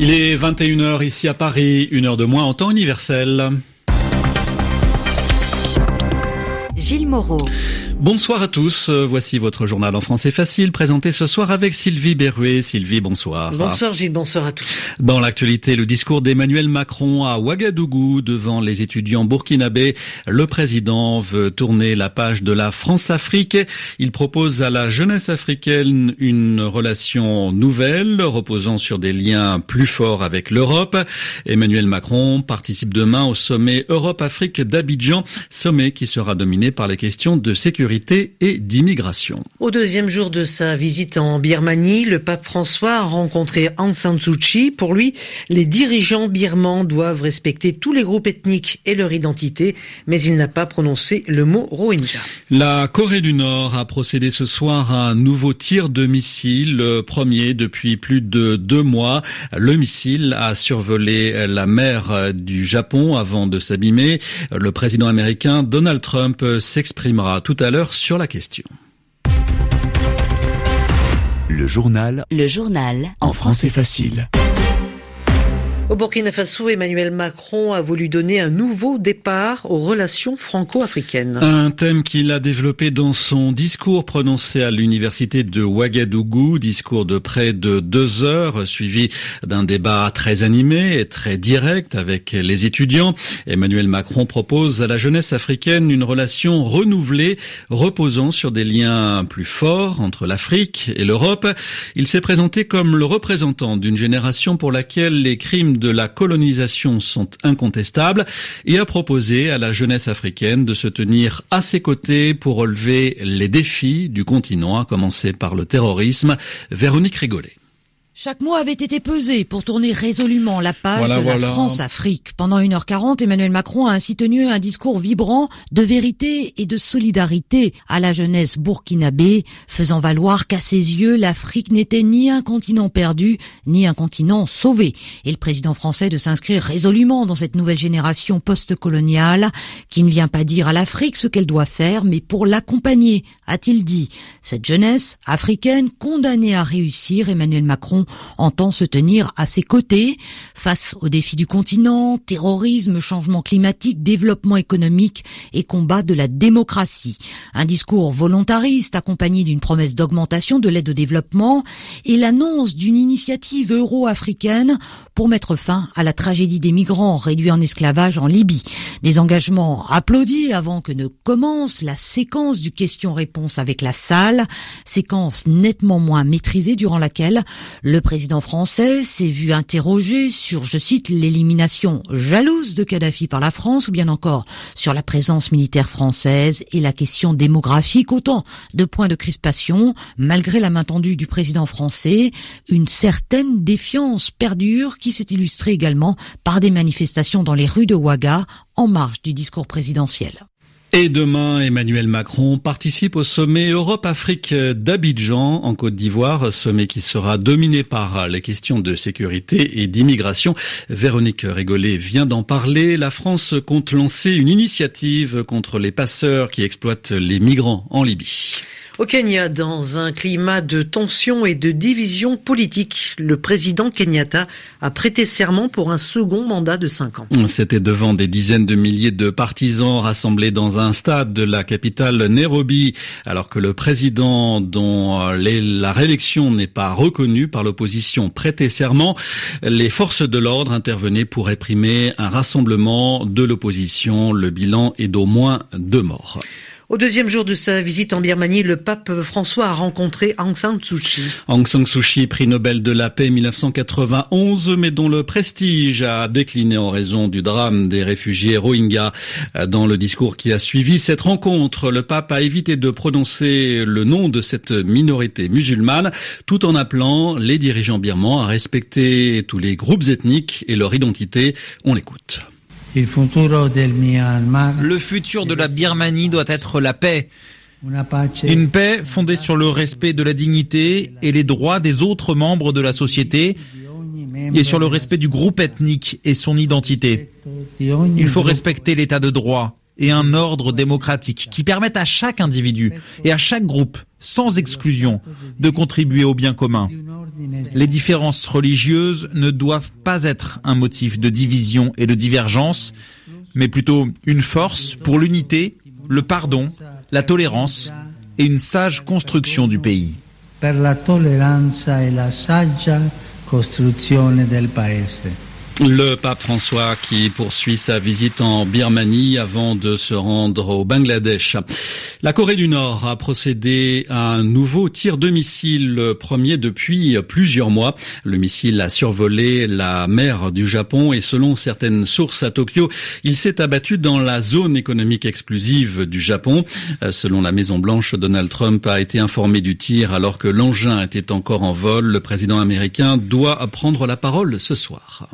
Il est 21h ici à Paris, une heure de moins en temps universel. Gilles Moreau. Bonsoir à tous. Euh, voici votre journal en français facile présenté ce soir avec Sylvie Berruet. Sylvie, bonsoir. Bonsoir Gilles, bonsoir à tous. Dans l'actualité, le discours d'Emmanuel Macron à Ouagadougou devant les étudiants burkinabés. Le président veut tourner la page de la France-Afrique. Il propose à la jeunesse africaine une relation nouvelle reposant sur des liens plus forts avec l'Europe. Emmanuel Macron participe demain au sommet Europe-Afrique d'Abidjan, sommet qui sera dominé par les questions de sécurité et d'immigration. Au deuxième jour de sa visite en Birmanie, le pape François a rencontré Aung San Suu Kyi. Pour lui, les dirigeants birmans doivent respecter tous les groupes ethniques et leur identité, mais il n'a pas prononcé le mot Rohingya. La Corée du Nord a procédé ce soir à un nouveau tir de missile, le premier depuis plus de deux mois. Le missile a survolé la mer du Japon avant de s'abîmer. Le président américain Donald Trump s'exprimera tout à l'heure sur la question. Le journal. Le journal. En français facile. Burkina Faso, Emmanuel Macron a voulu donner un nouveau départ aux relations franco-africaines. Un thème qu'il a développé dans son discours prononcé à l'université de Ouagadougou, discours de près de deux heures, suivi d'un débat très animé et très direct avec les étudiants. Emmanuel Macron propose à la jeunesse africaine une relation renouvelée, reposant sur des liens plus forts entre l'Afrique et l'Europe. Il s'est présenté comme le représentant d'une génération pour laquelle les crimes de la colonisation sont incontestables et a proposé à la jeunesse africaine de se tenir à ses côtés pour relever les défis du continent, à commencer par le terrorisme. Véronique Rigolet. Chaque mois avait été pesé pour tourner résolument la page de la France-Afrique. Pendant 1h40, Emmanuel Macron a ainsi tenu un discours vibrant de vérité et de solidarité à la jeunesse burkinabé, faisant valoir qu'à ses yeux, l'Afrique n'était ni un continent perdu, ni un continent sauvé. Et le président français de s'inscrire résolument dans cette nouvelle génération post-coloniale, qui ne vient pas dire à l'Afrique ce qu'elle doit faire, mais pour l'accompagner, a-t-il dit. Cette jeunesse africaine condamnée à réussir, Emmanuel Macron entend se tenir à ses côtés face aux défis du continent, terrorisme, changement climatique, développement économique et combat de la démocratie. Un discours volontariste accompagné d'une promesse d'augmentation de l'aide au développement et l'annonce d'une initiative euro-africaine pour mettre fin à la tragédie des migrants réduits en esclavage en Libye. Des engagements applaudis avant que ne commence la séquence du question-réponse avec la salle, séquence nettement moins maîtrisée durant laquelle le le président français s'est vu interrogé sur, je cite, l'élimination jalouse de Kadhafi par la France ou bien encore sur la présence militaire française et la question démographique, autant de points de crispation, malgré la main tendue du président français, une certaine défiance perdure qui s'est illustrée également par des manifestations dans les rues de Ouaga en marge du discours présidentiel. Et demain, Emmanuel Macron participe au sommet Europe-Afrique d'Abidjan en Côte d'Ivoire, sommet qui sera dominé par les questions de sécurité et d'immigration. Véronique Rigolet vient d'en parler. La France compte lancer une initiative contre les passeurs qui exploitent les migrants en Libye. Au Kenya, dans un climat de tension et de division politique, le président Kenyatta a prêté serment pour un second mandat de cinq ans. C'était devant des dizaines de milliers de partisans rassemblés dans un stade de la capitale Nairobi, alors que le président dont la réélection n'est pas reconnue par l'opposition prêtait serment. Les forces de l'ordre intervenaient pour réprimer un rassemblement de l'opposition. Le bilan est d'au moins deux morts. Au deuxième jour de sa visite en Birmanie, le pape François a rencontré Aung San Suu Kyi. Aung San Suu Kyi, prix Nobel de la paix 1991, mais dont le prestige a décliné en raison du drame des réfugiés Rohingyas. Dans le discours qui a suivi cette rencontre, le pape a évité de prononcer le nom de cette minorité musulmane, tout en appelant les dirigeants birmans à respecter tous les groupes ethniques et leur identité. On l'écoute. Le futur de la Birmanie doit être la paix. Une paix fondée sur le respect de la dignité et les droits des autres membres de la société et sur le respect du groupe ethnique et son identité. Il faut respecter l'état de droit et un ordre démocratique qui permettent à chaque individu et à chaque groupe, sans exclusion, de contribuer au bien commun. Les différences religieuses ne doivent pas être un motif de division et de divergence, mais plutôt une force pour l'unité, le pardon, la tolérance et une sage construction du pays. Le pape François qui poursuit sa visite en Birmanie avant de se rendre au Bangladesh. La Corée du Nord a procédé à un nouveau tir de missile, le premier depuis plusieurs mois. Le missile a survolé la mer du Japon et selon certaines sources à Tokyo, il s'est abattu dans la zone économique exclusive du Japon. Selon la Maison Blanche, Donald Trump a été informé du tir alors que l'engin était encore en vol. Le président américain doit prendre la parole ce soir.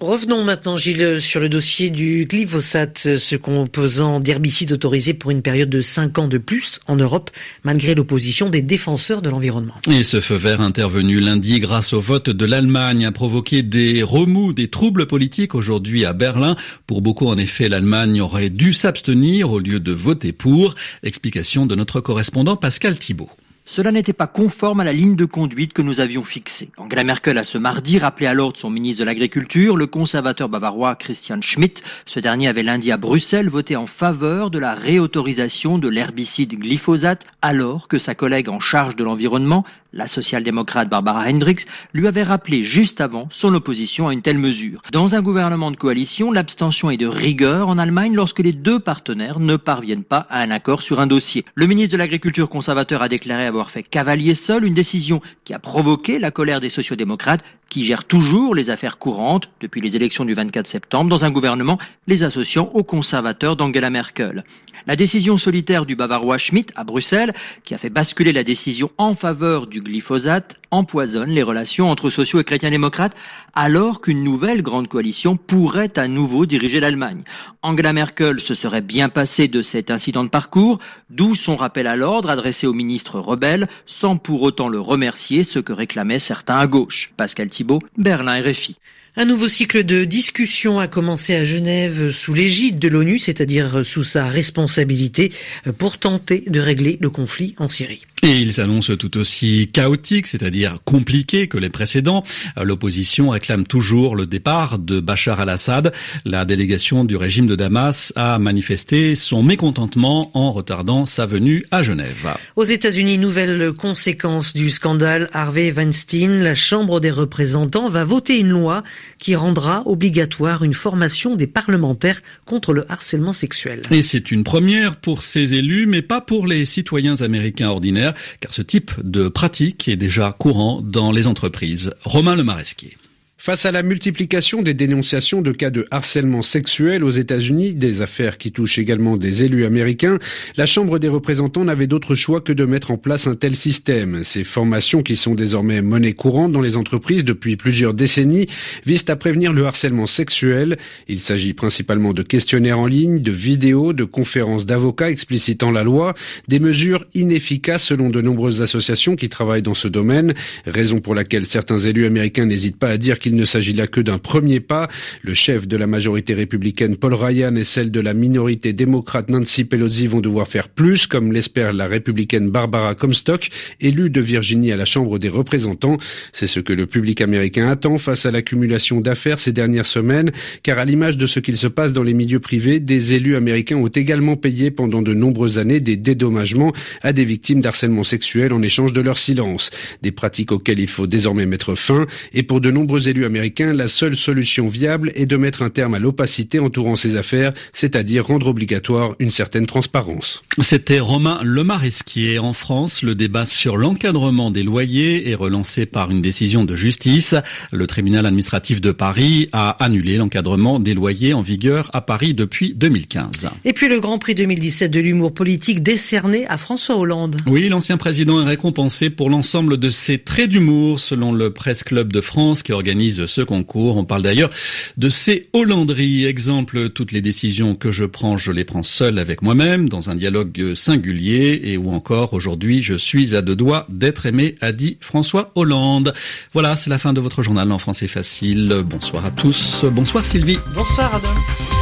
Revenons maintenant, Gilles, sur le dossier du glyphosate, ce composant d'herbicide autorisé pour une période de 5 ans de plus en Europe, malgré l'opposition des défenseurs de l'environnement. Et ce feu vert intervenu lundi grâce au vote de l'Allemagne a provoqué des remous, des troubles politiques aujourd'hui à Berlin. Pour beaucoup, en effet, l'Allemagne aurait dû s'abstenir au lieu de voter pour. Explication de notre correspondant Pascal Thibault. Cela n'était pas conforme à la ligne de conduite que nous avions fixée. Angela Merkel a ce mardi rappelé à l'ordre son ministre de l'Agriculture, le conservateur bavarois Christian Schmidt. Ce dernier avait lundi à Bruxelles voté en faveur de la réautorisation de l'herbicide glyphosate, alors que sa collègue en charge de l'environnement, la social-démocrate Barbara Hendricks lui avait rappelé juste avant son opposition à une telle mesure. Dans un gouvernement de coalition, l'abstention est de rigueur en Allemagne lorsque les deux partenaires ne parviennent pas à un accord sur un dossier. Le ministre de l'Agriculture conservateur a déclaré avoir fait cavalier seul, une décision qui a provoqué la colère des sociodémocrates qui gèrent toujours les affaires courantes depuis les élections du 24 septembre dans un gouvernement les associant aux conservateurs d'Angela Merkel. La décision solitaire du Bavarois Schmidt à Bruxelles, qui a fait basculer la décision en faveur du glyphosate, empoisonne les relations entre sociaux et chrétiens démocrates, alors qu'une nouvelle grande coalition pourrait à nouveau diriger l'Allemagne. Angela Merkel se serait bien passée de cet incident de parcours, d'où son rappel à l'ordre adressé au ministre rebelle, sans pour autant le remercier, ce que réclamaient certains à gauche. Pascal Thibault, Berlin RFI. Un nouveau cycle de discussion a commencé à Genève sous l'égide de l'ONU, c'est-à-dire sous sa responsabilité, pour tenter de régler le conflit en Syrie. Et il s'annonce tout aussi chaotique, c'est-à-dire compliqué que les précédents. L'opposition réclame toujours le départ de Bachar al-Assad. La délégation du régime de Damas a manifesté son mécontentement en retardant sa venue à Genève. Aux États-Unis, nouvelle conséquence du scandale Harvey Weinstein. La Chambre des représentants va voter une loi qui rendra obligatoire une formation des parlementaires contre le harcèlement sexuel. Et c'est une première pour ces élus, mais pas pour les citoyens américains ordinaires, car ce type de pratique est déjà courant dans les entreprises. Romain Le Maresquier. Face à la multiplication des dénonciations de cas de harcèlement sexuel aux États-Unis, des affaires qui touchent également des élus américains, la Chambre des représentants n'avait d'autre choix que de mettre en place un tel système. Ces formations, qui sont désormais monnaie courante dans les entreprises depuis plusieurs décennies, visent à prévenir le harcèlement sexuel. Il s'agit principalement de questionnaires en ligne, de vidéos, de conférences d'avocats explicitant la loi, des mesures inefficaces selon de nombreuses associations qui travaillent dans ce domaine, raison pour laquelle certains élus américains n'hésitent pas à dire qu'ils il ne s'agit là que d'un premier pas. Le chef de la majorité républicaine Paul Ryan et celle de la minorité démocrate Nancy Pelosi vont devoir faire plus, comme l'espère la républicaine Barbara Comstock, élue de Virginie à la Chambre des représentants. C'est ce que le public américain attend face à l'accumulation d'affaires ces dernières semaines, car à l'image de ce qu'il se passe dans les milieux privés, des élus américains ont également payé pendant de nombreuses années des dédommagements à des victimes d'harcèlement sexuel en échange de leur silence. Des pratiques auxquelles il faut désormais mettre fin, et pour de nombreux élus américain, la seule solution viable est de mettre un terme à l'opacité entourant ces affaires, c'est-à-dire rendre obligatoire une certaine transparence. C'était Romain Lemaresquier. En France, le débat sur l'encadrement des loyers est relancé par une décision de justice. Le tribunal administratif de Paris a annulé l'encadrement des loyers en vigueur à Paris depuis 2015. Et puis le Grand Prix 2017 de l'humour politique décerné à François Hollande. Oui, l'ancien président est récompensé pour l'ensemble de ses traits d'humour selon le Presse Club de France qui organise ce concours. On parle d'ailleurs de ces Hollandries. Exemple, toutes les décisions que je prends, je les prends seul avec moi-même, dans un dialogue singulier, et ou encore, aujourd'hui, je suis à deux doigts d'être aimé, a dit François Hollande. Voilà, c'est la fin de votre journal en français facile. Bonsoir à tous. Bonsoir Sylvie. Bonsoir Adolphe.